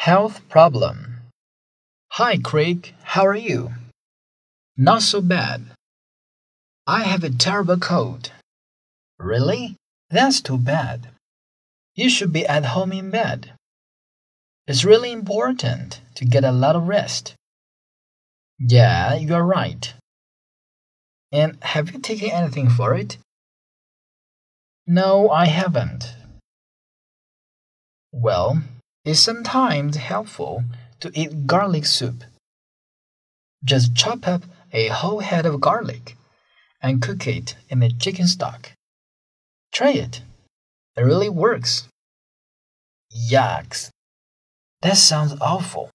Health problem. Hi, Craig. How are you? Not so bad. I have a terrible cold. Really? That's too bad. You should be at home in bed. It's really important to get a lot of rest. Yeah, you're right. And have you taken anything for it? No, I haven't. Well, it's sometimes helpful to eat garlic soup. Just chop up a whole head of garlic and cook it in the chicken stock. Try it. It really works. Yucks. That sounds awful.